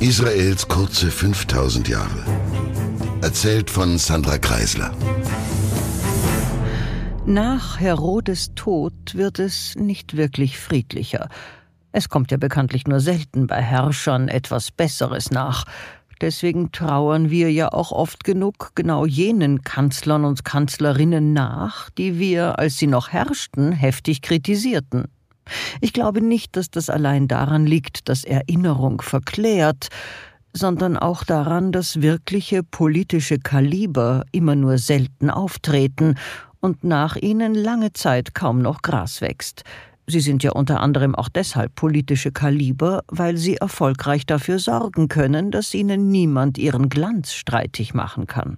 Israels kurze 5000 Jahre. Erzählt von Sandra Kreisler. Nach Herodes Tod wird es nicht wirklich friedlicher. Es kommt ja bekanntlich nur selten bei Herrschern etwas Besseres nach. Deswegen trauern wir ja auch oft genug genau jenen Kanzlern und Kanzlerinnen nach, die wir, als sie noch herrschten, heftig kritisierten. Ich glaube nicht, dass das allein daran liegt, dass Erinnerung verklärt, sondern auch daran, dass wirkliche politische Kaliber immer nur selten auftreten und nach ihnen lange Zeit kaum noch Gras wächst. Sie sind ja unter anderem auch deshalb politische Kaliber, weil sie erfolgreich dafür sorgen können, dass ihnen niemand ihren Glanz streitig machen kann.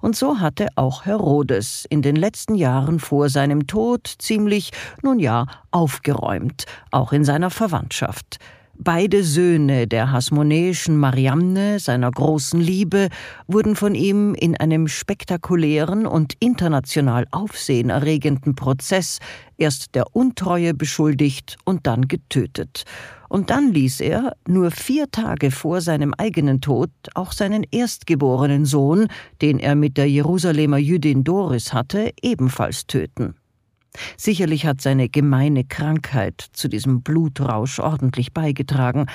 Und so hatte auch Herodes in den letzten Jahren vor seinem Tod ziemlich, nun ja, aufgeräumt, auch in seiner Verwandtschaft. Beide Söhne der hasmonäischen Mariamne, seiner großen Liebe, wurden von ihm in einem spektakulären und international aufsehenerregenden Prozess erst der Untreue beschuldigt und dann getötet. Und dann ließ er, nur vier Tage vor seinem eigenen Tod, auch seinen erstgeborenen Sohn, den er mit der Jerusalemer Jüdin Doris hatte, ebenfalls töten. Sicherlich hat seine gemeine Krankheit zu diesem Blutrausch ordentlich beigetragen.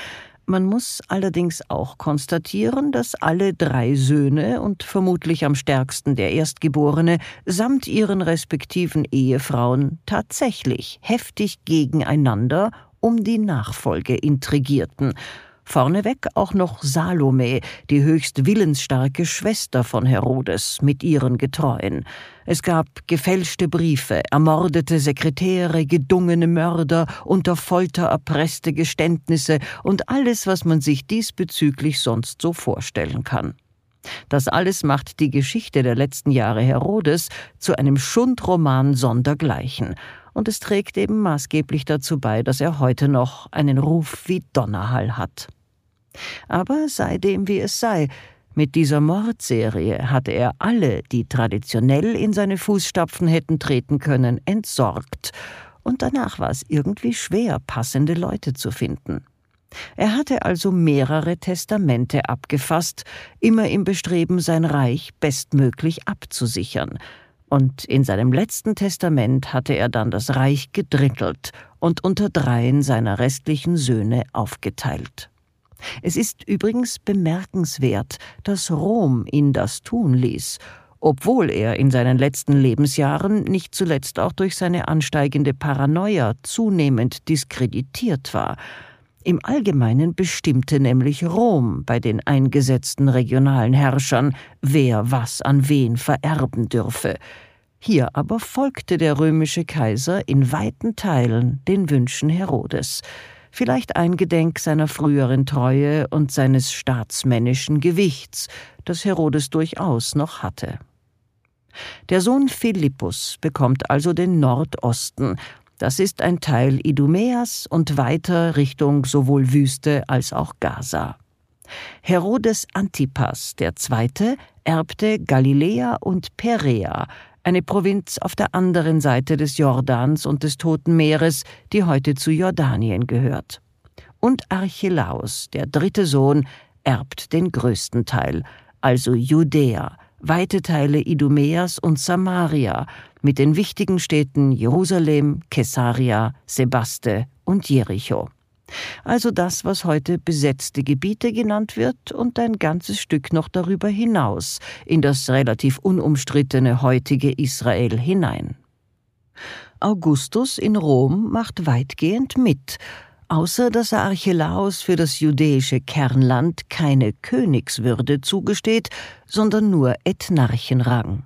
Man muss allerdings auch konstatieren, dass alle drei Söhne und vermutlich am stärksten der Erstgeborene samt ihren respektiven Ehefrauen tatsächlich heftig gegeneinander um die Nachfolge intrigierten Vorneweg auch noch Salome, die höchst willensstarke Schwester von Herodes, mit ihren Getreuen. Es gab gefälschte Briefe, ermordete Sekretäre, gedungene Mörder, unter Folter erpresste Geständnisse und alles, was man sich diesbezüglich sonst so vorstellen kann. Das alles macht die Geschichte der letzten Jahre Herodes zu einem Schundroman sondergleichen, und es trägt eben maßgeblich dazu bei, dass er heute noch einen Ruf wie Donnerhall hat. Aber sei dem wie es sei, mit dieser Mordserie hatte er alle, die traditionell in seine Fußstapfen hätten treten können, entsorgt, und danach war es irgendwie schwer, passende Leute zu finden. Er hatte also mehrere Testamente abgefasst, immer im Bestreben, sein Reich bestmöglich abzusichern, und in seinem letzten Testament hatte er dann das Reich gedrittelt und unter dreien seiner restlichen Söhne aufgeteilt. Es ist übrigens bemerkenswert, dass Rom ihn das tun ließ, obwohl er in seinen letzten Lebensjahren nicht zuletzt auch durch seine ansteigende Paranoia zunehmend diskreditiert war. Im Allgemeinen bestimmte nämlich Rom bei den eingesetzten regionalen Herrschern, wer was an wen vererben dürfe. Hier aber folgte der römische Kaiser in weiten Teilen den Wünschen Herodes vielleicht eingedenk seiner früheren Treue und seines staatsmännischen Gewichts, das Herodes durchaus noch hatte. Der Sohn Philippus bekommt also den Nordosten, das ist ein Teil Idumäas und weiter Richtung sowohl Wüste als auch Gaza. Herodes Antipas II. erbte Galiläa und Perea, eine Provinz auf der anderen Seite des Jordans und des Toten Meeres, die heute zu Jordanien gehört. Und Archelaus, der dritte Sohn, erbt den größten Teil, also Judäa, weite Teile Idumäas und Samaria, mit den wichtigen Städten Jerusalem, Caesarea, Sebaste und Jericho also das, was heute besetzte Gebiete genannt wird, und ein ganzes Stück noch darüber hinaus, in das relativ unumstrittene heutige Israel hinein. Augustus in Rom macht weitgehend mit, außer dass er Archelaus für das judäische Kernland keine Königswürde zugesteht, sondern nur Ethnarchenrang.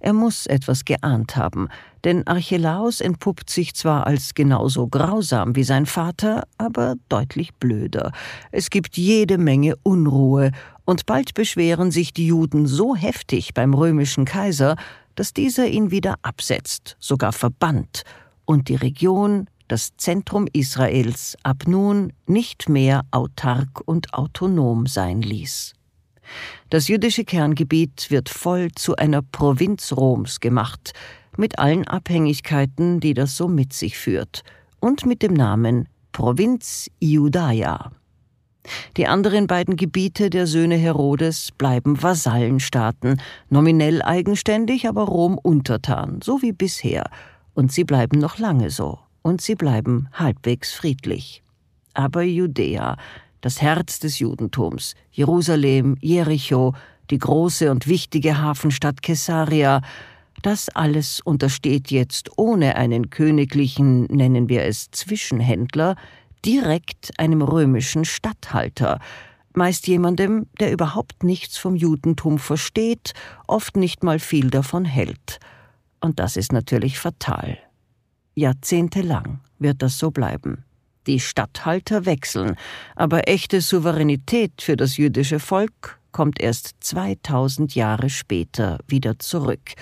Er muss etwas geahnt haben, denn Archelaus entpuppt sich zwar als genauso grausam wie sein Vater, aber deutlich blöder. Es gibt jede Menge Unruhe, und bald beschweren sich die Juden so heftig beim römischen Kaiser, dass dieser ihn wieder absetzt, sogar verbannt, und die Region, das Zentrum Israels, ab nun nicht mehr autark und autonom sein ließ. Das jüdische Kerngebiet wird voll zu einer Provinz Roms gemacht, mit allen Abhängigkeiten, die das so mit sich führt, und mit dem Namen Provinz Iudaia. Die anderen beiden Gebiete der Söhne Herodes bleiben Vasallenstaaten, nominell eigenständig, aber Rom untertan, so wie bisher, und sie bleiben noch lange so, und sie bleiben halbwegs friedlich. Aber Judäa, das Herz des Judentums, Jerusalem, Jericho, die große und wichtige Hafenstadt Caesarea, das alles untersteht jetzt ohne einen königlichen, nennen wir es Zwischenhändler, direkt einem römischen Statthalter, meist jemandem, der überhaupt nichts vom Judentum versteht, oft nicht mal viel davon hält. Und das ist natürlich fatal. Jahrzehntelang wird das so bleiben. Die Statthalter wechseln, aber echte Souveränität für das jüdische Volk kommt erst 2000 Jahre später wieder zurück.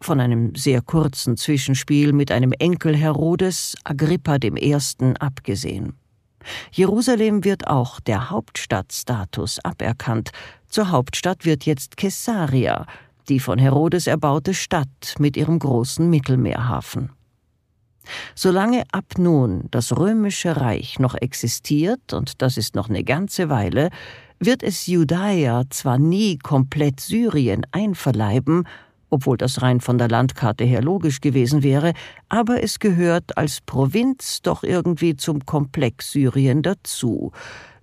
Von einem sehr kurzen Zwischenspiel mit einem Enkel Herodes, Agrippa I., abgesehen. Jerusalem wird auch der Hauptstadtstatus aberkannt. Zur Hauptstadt wird jetzt Caesarea, die von Herodes erbaute Stadt mit ihrem großen Mittelmeerhafen. Solange ab nun das römische Reich noch existiert, und das ist noch eine ganze Weile, wird es Judäa zwar nie komplett Syrien einverleiben, obwohl das rein von der Landkarte her logisch gewesen wäre, aber es gehört als Provinz doch irgendwie zum Komplex Syrien dazu,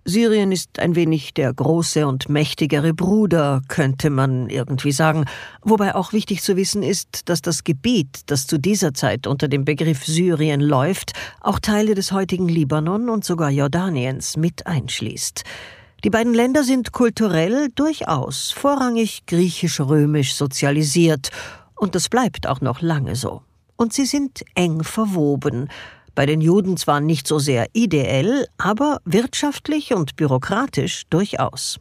Syrien ist ein wenig der große und mächtigere Bruder, könnte man irgendwie sagen, wobei auch wichtig zu wissen ist, dass das Gebiet, das zu dieser Zeit unter dem Begriff Syrien läuft, auch Teile des heutigen Libanon und sogar Jordaniens mit einschließt. Die beiden Länder sind kulturell durchaus vorrangig griechisch-römisch sozialisiert, und das bleibt auch noch lange so. Und sie sind eng verwoben, bei den Juden zwar nicht so sehr ideell, aber wirtschaftlich und bürokratisch durchaus.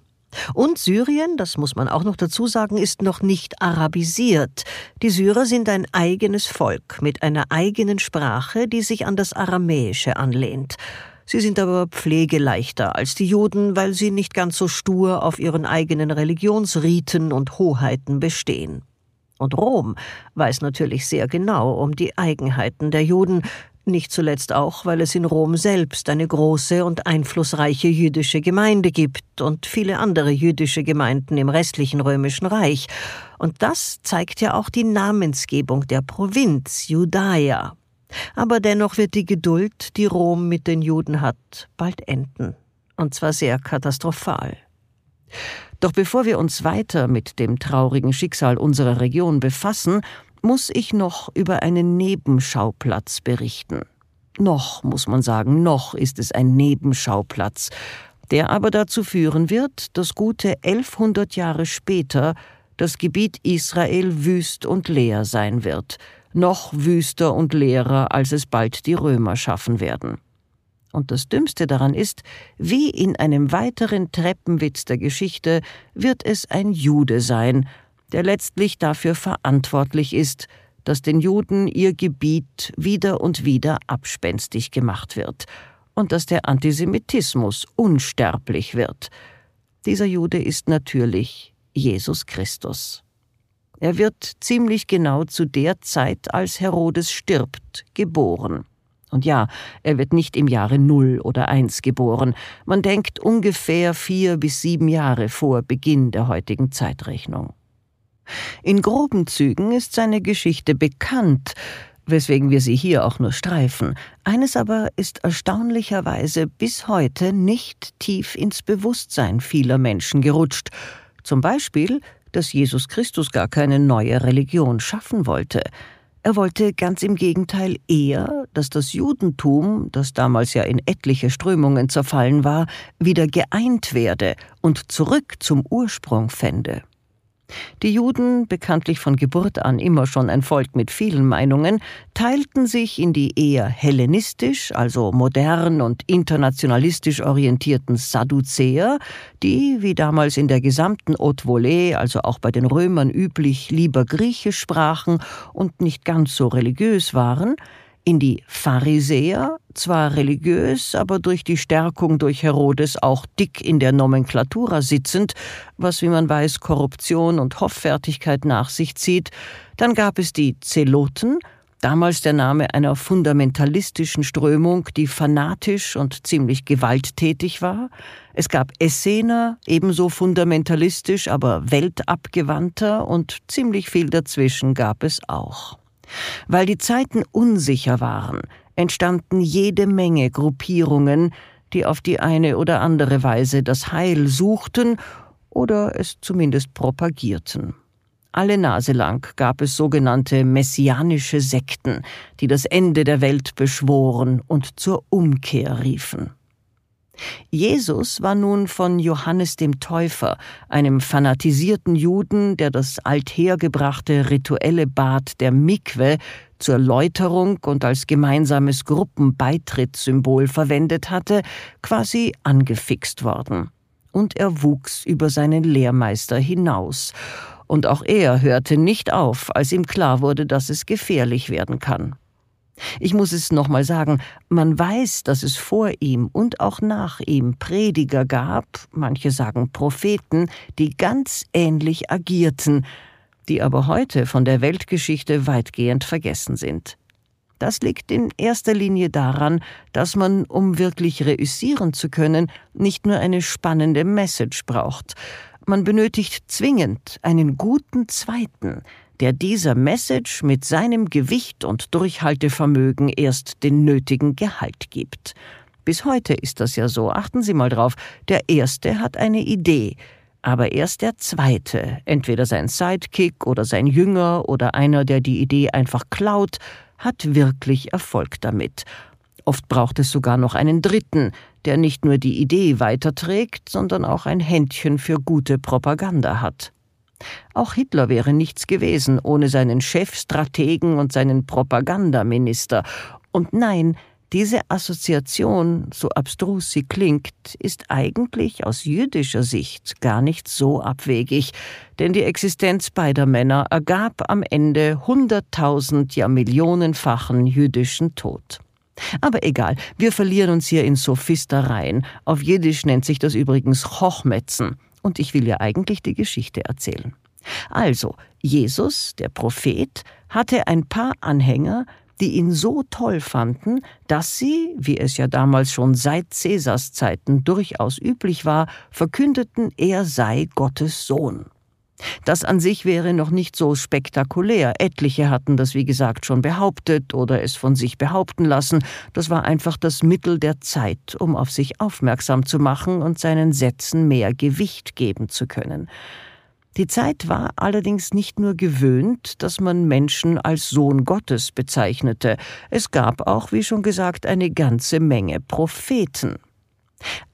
Und Syrien, das muss man auch noch dazu sagen, ist noch nicht arabisiert. Die Syrer sind ein eigenes Volk mit einer eigenen Sprache, die sich an das Aramäische anlehnt. Sie sind aber pflegeleichter als die Juden, weil sie nicht ganz so stur auf ihren eigenen Religionsriten und Hoheiten bestehen. Und Rom weiß natürlich sehr genau um die Eigenheiten der Juden, nicht zuletzt auch, weil es in Rom selbst eine große und einflussreiche jüdische Gemeinde gibt und viele andere jüdische Gemeinden im restlichen römischen Reich. Und das zeigt ja auch die Namensgebung der Provinz Judaia. Aber dennoch wird die Geduld, die Rom mit den Juden hat, bald enden. Und zwar sehr katastrophal. Doch bevor wir uns weiter mit dem traurigen Schicksal unserer Region befassen, muss ich noch über einen Nebenschauplatz berichten. Noch, muss man sagen, noch ist es ein Nebenschauplatz, der aber dazu führen wird, dass gute 1100 Jahre später das Gebiet Israel wüst und leer sein wird, noch wüster und leerer, als es bald die Römer schaffen werden. Und das Dümmste daran ist, wie in einem weiteren Treppenwitz der Geschichte wird es ein Jude sein, der letztlich dafür verantwortlich ist, dass den Juden ihr Gebiet wieder und wieder abspenstig gemacht wird und dass der Antisemitismus unsterblich wird. Dieser Jude ist natürlich Jesus Christus. Er wird ziemlich genau zu der Zeit, als Herodes stirbt, geboren. Und ja, er wird nicht im Jahre null oder eins geboren. Man denkt ungefähr vier bis sieben Jahre vor Beginn der heutigen Zeitrechnung. In groben Zügen ist seine Geschichte bekannt, weswegen wir sie hier auch nur streifen. Eines aber ist erstaunlicherweise bis heute nicht tief ins Bewusstsein vieler Menschen gerutscht. Zum Beispiel, dass Jesus Christus gar keine neue Religion schaffen wollte. Er wollte ganz im Gegenteil eher, dass das Judentum, das damals ja in etliche Strömungen zerfallen war, wieder geeint werde und zurück zum Ursprung fände. Die Juden, bekanntlich von Geburt an immer schon ein Volk mit vielen Meinungen, teilten sich in die eher hellenistisch, also modern und internationalistisch orientierten Sadduzäer, die, wie damals in der gesamten Haute Volée, also auch bei den Römern üblich, lieber Griechisch sprachen und nicht ganz so religiös waren, in die Pharisäer, zwar religiös, aber durch die Stärkung durch Herodes auch dick in der Nomenklatura sitzend, was, wie man weiß, Korruption und Hoffärtigkeit nach sich zieht, dann gab es die Zeloten, Damals der Name einer fundamentalistischen Strömung, die fanatisch und ziemlich gewalttätig war. Es gab Essener, ebenso fundamentalistisch, aber weltabgewandter und ziemlich viel dazwischen gab es auch. Weil die Zeiten unsicher waren, entstanden jede Menge Gruppierungen, die auf die eine oder andere Weise das Heil suchten oder es zumindest propagierten. Alle Nase lang gab es sogenannte messianische Sekten, die das Ende der Welt beschworen und zur Umkehr riefen. Jesus war nun von Johannes dem Täufer, einem fanatisierten Juden, der das althergebrachte rituelle Bad der Mikwe zur Läuterung und als gemeinsames Gruppenbeitrittssymbol verwendet hatte, quasi angefixt worden. Und er wuchs über seinen Lehrmeister hinaus. Und auch er hörte nicht auf, als ihm klar wurde, dass es gefährlich werden kann. Ich muss es nochmal sagen, man weiß, dass es vor ihm und auch nach ihm Prediger gab, manche sagen Propheten, die ganz ähnlich agierten, die aber heute von der Weltgeschichte weitgehend vergessen sind. Das liegt in erster Linie daran, dass man, um wirklich reüssieren zu können, nicht nur eine spannende Message braucht. Man benötigt zwingend einen guten zweiten, der dieser Message mit seinem Gewicht und Durchhaltevermögen erst den nötigen Gehalt gibt. Bis heute ist das ja so, achten Sie mal drauf, der Erste hat eine Idee, aber erst der Zweite, entweder sein Sidekick oder sein Jünger oder einer, der die Idee einfach klaut, hat wirklich Erfolg damit. Oft braucht es sogar noch einen Dritten, der nicht nur die Idee weiterträgt, sondern auch ein Händchen für gute Propaganda hat. Auch Hitler wäre nichts gewesen ohne seinen Chefstrategen und seinen Propagandaminister. Und nein, diese Assoziation, so abstrus sie klingt, ist eigentlich aus jüdischer Sicht gar nicht so abwegig, denn die Existenz beider Männer ergab am Ende hunderttausend, ja millionenfachen jüdischen Tod. Aber egal, wir verlieren uns hier in Sophistereien. Auf Jiddisch nennt sich das übrigens Hochmetzen und ich will ja eigentlich die Geschichte erzählen. Also, Jesus, der Prophet, hatte ein paar Anhänger, die ihn so toll fanden, dass sie, wie es ja damals schon seit Cäsars Zeiten durchaus üblich war, verkündeten, er sei Gottes Sohn. Das an sich wäre noch nicht so spektakulär. Etliche hatten das, wie gesagt, schon behauptet oder es von sich behaupten lassen. Das war einfach das Mittel der Zeit, um auf sich aufmerksam zu machen und seinen Sätzen mehr Gewicht geben zu können. Die Zeit war allerdings nicht nur gewöhnt, dass man Menschen als Sohn Gottes bezeichnete, es gab auch, wie schon gesagt, eine ganze Menge Propheten.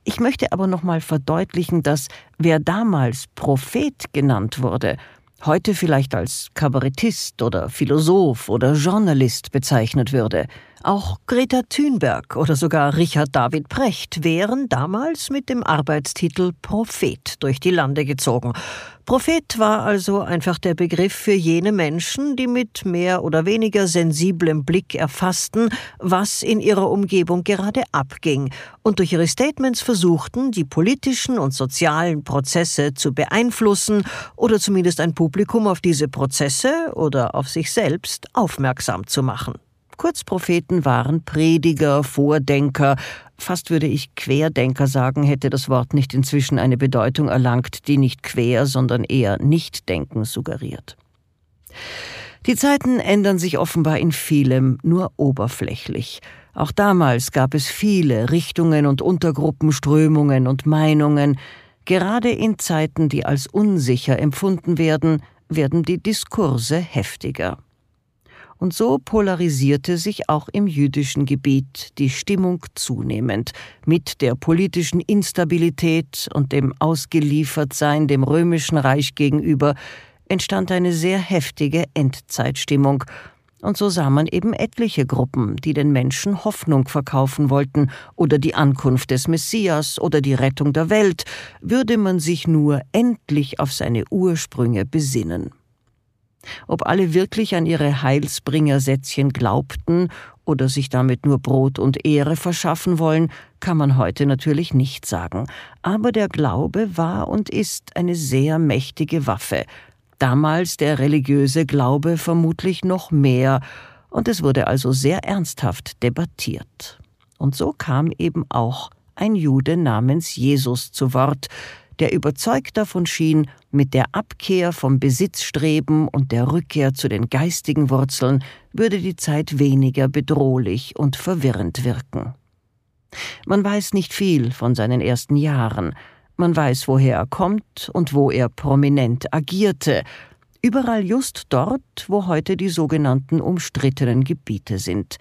Ich möchte aber nochmal verdeutlichen, dass wer damals Prophet genannt wurde, heute vielleicht als Kabarettist oder Philosoph oder Journalist bezeichnet würde. Auch Greta Thunberg oder sogar Richard David Precht wären damals mit dem Arbeitstitel Prophet durch die Lande gezogen. Prophet war also einfach der Begriff für jene Menschen, die mit mehr oder weniger sensiblem Blick erfassten, was in ihrer Umgebung gerade abging und durch ihre Statements versuchten, die politischen und sozialen Prozesse zu beeinflussen oder zumindest ein Publikum auf diese Prozesse oder auf sich selbst aufmerksam zu machen. Kurzpropheten waren Prediger, Vordenker, fast würde ich Querdenker sagen, hätte das Wort nicht inzwischen eine Bedeutung erlangt, die nicht quer, sondern eher Nichtdenken suggeriert. Die Zeiten ändern sich offenbar in vielem nur oberflächlich. Auch damals gab es viele Richtungen und Untergruppen, Strömungen und Meinungen. Gerade in Zeiten, die als unsicher empfunden werden, werden die Diskurse heftiger und so polarisierte sich auch im jüdischen Gebiet die Stimmung zunehmend. Mit der politischen Instabilität und dem Ausgeliefertsein dem römischen Reich gegenüber entstand eine sehr heftige Endzeitstimmung, und so sah man eben etliche Gruppen, die den Menschen Hoffnung verkaufen wollten oder die Ankunft des Messias oder die Rettung der Welt, würde man sich nur endlich auf seine Ursprünge besinnen. Ob alle wirklich an ihre Heilsbringersätzchen glaubten oder sich damit nur Brot und Ehre verschaffen wollen, kann man heute natürlich nicht sagen. Aber der Glaube war und ist eine sehr mächtige Waffe. Damals der religiöse Glaube vermutlich noch mehr, und es wurde also sehr ernsthaft debattiert. Und so kam eben auch ein Jude namens Jesus zu Wort, der überzeugt davon schien, mit der Abkehr vom Besitzstreben und der Rückkehr zu den geistigen Wurzeln würde die Zeit weniger bedrohlich und verwirrend wirken. Man weiß nicht viel von seinen ersten Jahren, man weiß, woher er kommt und wo er prominent agierte, überall just dort, wo heute die sogenannten umstrittenen Gebiete sind.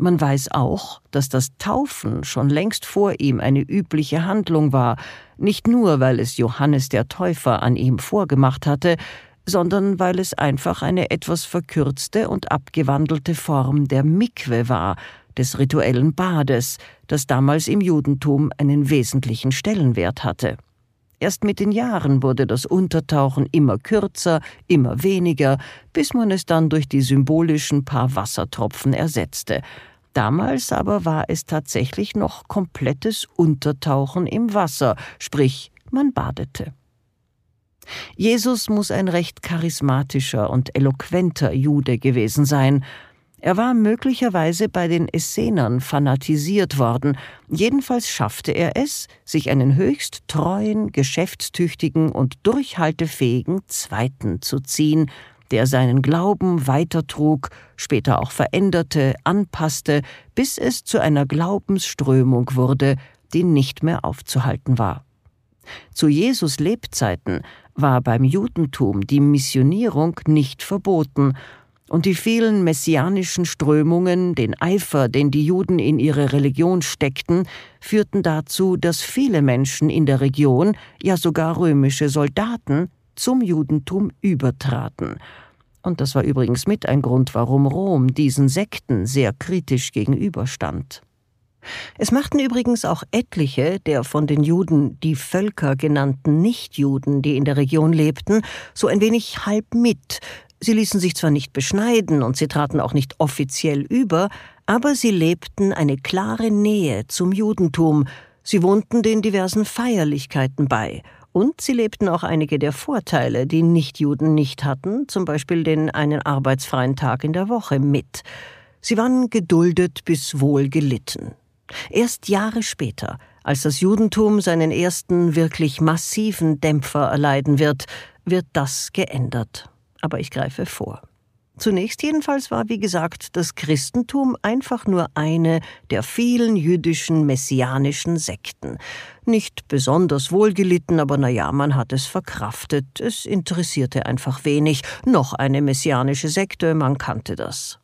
Man weiß auch, dass das Taufen schon längst vor ihm eine übliche Handlung war, nicht nur weil es Johannes der Täufer an ihm vorgemacht hatte, sondern weil es einfach eine etwas verkürzte und abgewandelte Form der Mikwe war, des rituellen Bades, das damals im Judentum einen wesentlichen Stellenwert hatte. Erst mit den Jahren wurde das Untertauchen immer kürzer, immer weniger, bis man es dann durch die symbolischen paar Wassertropfen ersetzte, Damals aber war es tatsächlich noch komplettes Untertauchen im Wasser, sprich man badete. Jesus muss ein recht charismatischer und eloquenter Jude gewesen sein. Er war möglicherweise bei den Essenern fanatisiert worden, jedenfalls schaffte er es, sich einen höchst treuen, geschäftstüchtigen und durchhaltefähigen Zweiten zu ziehen, der seinen Glauben weitertrug, später auch veränderte, anpasste, bis es zu einer Glaubensströmung wurde, die nicht mehr aufzuhalten war. Zu Jesus Lebzeiten war beim Judentum die Missionierung nicht verboten, und die vielen messianischen Strömungen, den Eifer, den die Juden in ihre Religion steckten, führten dazu, dass viele Menschen in der Region, ja sogar römische Soldaten, zum Judentum übertraten. Und das war übrigens mit ein Grund, warum Rom diesen Sekten sehr kritisch gegenüberstand. Es machten übrigens auch etliche der von den Juden die Völker genannten Nichtjuden, die in der Region lebten, so ein wenig halb mit. Sie ließen sich zwar nicht beschneiden und sie traten auch nicht offiziell über, aber sie lebten eine klare Nähe zum Judentum, sie wohnten den diversen Feierlichkeiten bei und sie lebten auch einige der Vorteile, die Nichtjuden nicht hatten, zum Beispiel den einen arbeitsfreien Tag in der Woche mit. Sie waren geduldet bis wohl gelitten. Erst Jahre später, als das Judentum seinen ersten wirklich massiven Dämpfer erleiden wird, wird das geändert. Aber ich greife vor. Zunächst jedenfalls war, wie gesagt, das Christentum einfach nur eine der vielen jüdischen messianischen Sekten. Nicht besonders wohlgelitten, aber na ja, man hat es verkraftet. Es interessierte einfach wenig. Noch eine messianische Sekte, man kannte das.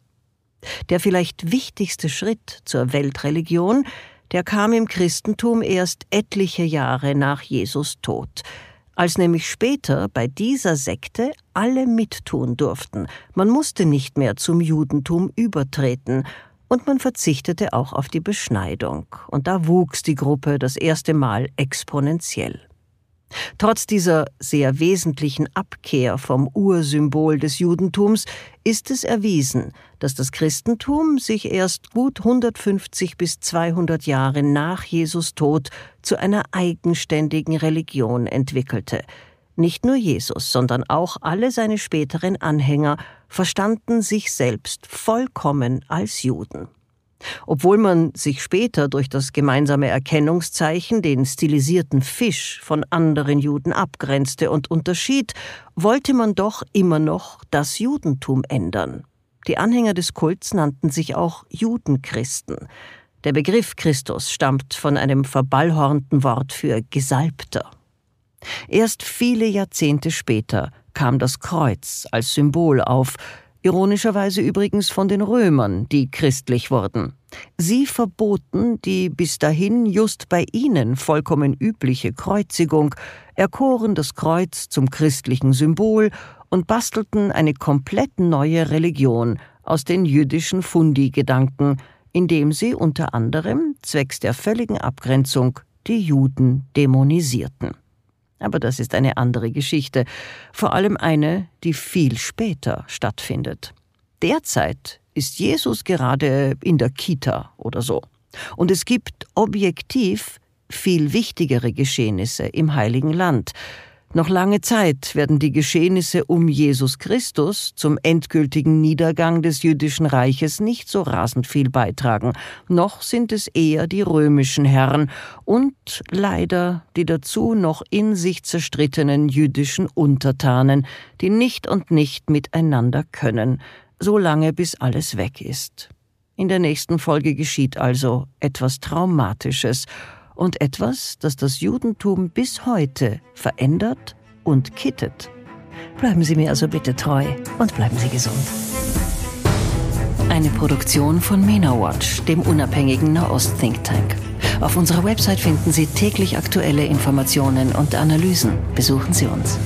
Der vielleicht wichtigste Schritt zur Weltreligion, der kam im Christentum erst etliche Jahre nach Jesus Tod als nämlich später bei dieser Sekte alle mittun durften, man musste nicht mehr zum Judentum übertreten, und man verzichtete auch auf die Beschneidung, und da wuchs die Gruppe das erste Mal exponentiell. Trotz dieser sehr wesentlichen Abkehr vom Ursymbol des Judentums ist es erwiesen, dass das Christentum sich erst gut 150 bis 200 Jahre nach Jesus Tod zu einer eigenständigen Religion entwickelte. Nicht nur Jesus, sondern auch alle seine späteren Anhänger verstanden sich selbst vollkommen als Juden. Obwohl man sich später durch das gemeinsame Erkennungszeichen, den stilisierten Fisch, von anderen Juden abgrenzte und unterschied, wollte man doch immer noch das Judentum ändern. Die Anhänger des Kults nannten sich auch Judenchristen. Der Begriff Christus stammt von einem verballhornten Wort für Gesalbter. Erst viele Jahrzehnte später kam das Kreuz als Symbol auf, ironischerweise übrigens von den Römern, die christlich wurden. Sie verboten die bis dahin just bei ihnen vollkommen übliche Kreuzigung, erkoren das Kreuz zum christlichen Symbol und bastelten eine komplett neue Religion aus den jüdischen Fundi-Gedanken, indem sie unter anderem zwecks der völligen Abgrenzung die Juden dämonisierten. Aber das ist eine andere Geschichte, vor allem eine, die viel später stattfindet. Derzeit ist Jesus gerade in der Kita oder so. Und es gibt objektiv viel wichtigere Geschehnisse im heiligen Land, Noch lange Zeit werden die Geschehnisse um Jesus Christus zum endgültigen Niedergang des jüdischen Reiches nicht so rasend viel beitragen, noch sind es eher die römischen Herren und leider die dazu noch in sich zerstrittenen jüdischen Untertanen, die nicht und nicht miteinander können, so lange bis alles weg ist. In der nächsten Folge geschieht also etwas Traumatisches, und etwas, das das Judentum bis heute verändert und kittet. Bleiben Sie mir also bitte treu und bleiben Sie gesund. Eine Produktion von MENA Watch, dem unabhängigen Nahost-Think Tank. Auf unserer Website finden Sie täglich aktuelle Informationen und Analysen. Besuchen Sie uns.